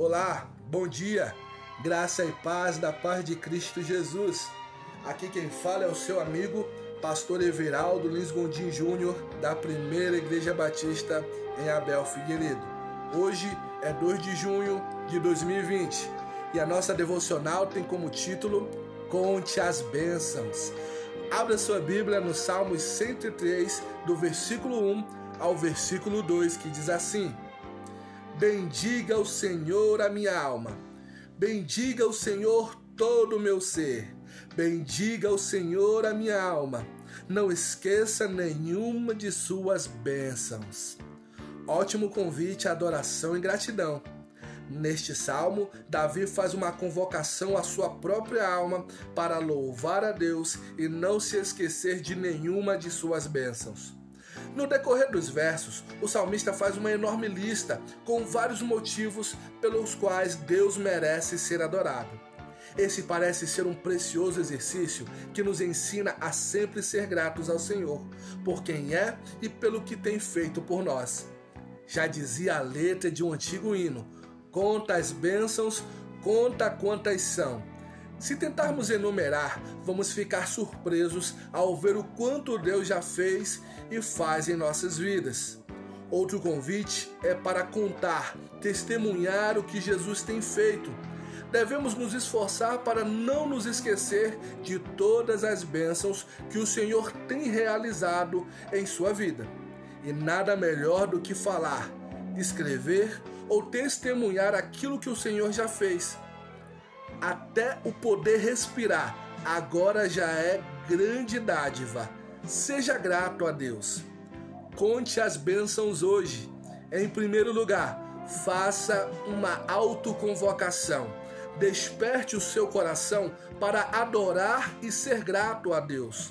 Olá, bom dia, graça e paz da paz de Cristo Jesus. Aqui quem fala é o seu amigo, pastor Everaldo Lins Gondim Júnior, da Primeira Igreja Batista em Abel Figueiredo. Hoje é 2 de junho de 2020 e a nossa devocional tem como título Conte as Bênçãos. Abra sua Bíblia no Salmos 103, do versículo 1 ao versículo 2, que diz assim: Bendiga o Senhor a minha alma. Bendiga o Senhor todo o meu ser. Bendiga o Senhor a minha alma. Não esqueça nenhuma de suas bênçãos. Ótimo convite à adoração e gratidão. Neste salmo, Davi faz uma convocação à sua própria alma para louvar a Deus e não se esquecer de nenhuma de suas bênçãos. No decorrer dos versos, o salmista faz uma enorme lista com vários motivos pelos quais Deus merece ser adorado. Esse parece ser um precioso exercício que nos ensina a sempre ser gratos ao Senhor, por quem é e pelo que tem feito por nós. Já dizia a letra de um antigo hino: Conta as bênçãos, conta quantas são se tentarmos enumerar, vamos ficar surpresos ao ver o quanto Deus já fez e faz em nossas vidas. Outro convite é para contar, testemunhar o que Jesus tem feito. Devemos nos esforçar para não nos esquecer de todas as bênçãos que o Senhor tem realizado em sua vida. E nada melhor do que falar, escrever ou testemunhar aquilo que o Senhor já fez até o poder respirar agora já é grande dádiva. Seja grato a Deus. Conte as bênçãos hoje. Em primeiro lugar, faça uma autoconvocação. Desperte o seu coração para adorar e ser grato a Deus.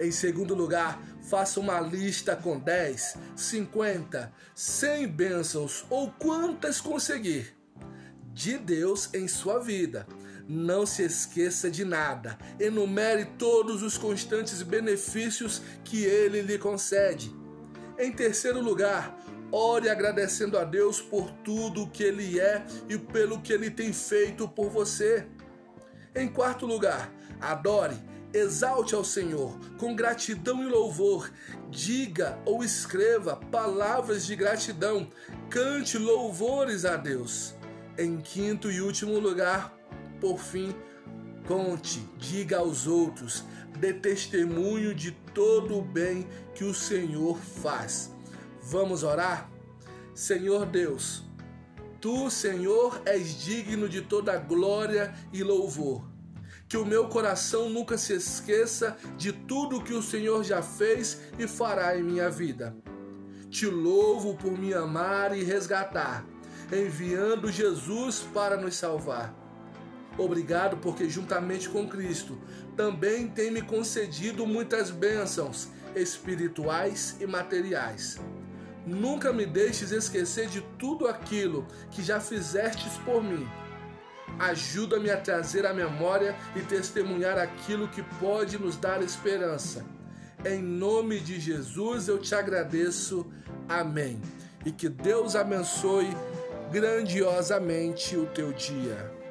Em segundo lugar, faça uma lista com 10, 50, 100 bênçãos ou quantas conseguir de Deus em sua vida. Não se esqueça de nada. Enumere todos os constantes benefícios que ele lhe concede. Em terceiro lugar, ore agradecendo a Deus por tudo o que ele é e pelo que ele tem feito por você. Em quarto lugar, adore, exalte ao Senhor com gratidão e louvor. Diga ou escreva palavras de gratidão, cante louvores a Deus. Em quinto e último lugar, por fim, conte, diga aos outros, dê testemunho de todo o bem que o Senhor faz. Vamos orar? Senhor Deus, tu, Senhor, és digno de toda glória e louvor. Que o meu coração nunca se esqueça de tudo que o Senhor já fez e fará em minha vida. Te louvo por me amar e resgatar enviando Jesus para nos salvar. Obrigado porque, juntamente com Cristo, também tem me concedido muitas bênçãos espirituais e materiais. Nunca me deixes esquecer de tudo aquilo que já fizestes por mim. Ajuda-me a trazer à memória e testemunhar aquilo que pode nos dar esperança. Em nome de Jesus eu te agradeço. Amém. E que Deus abençoe grandiosamente o teu dia.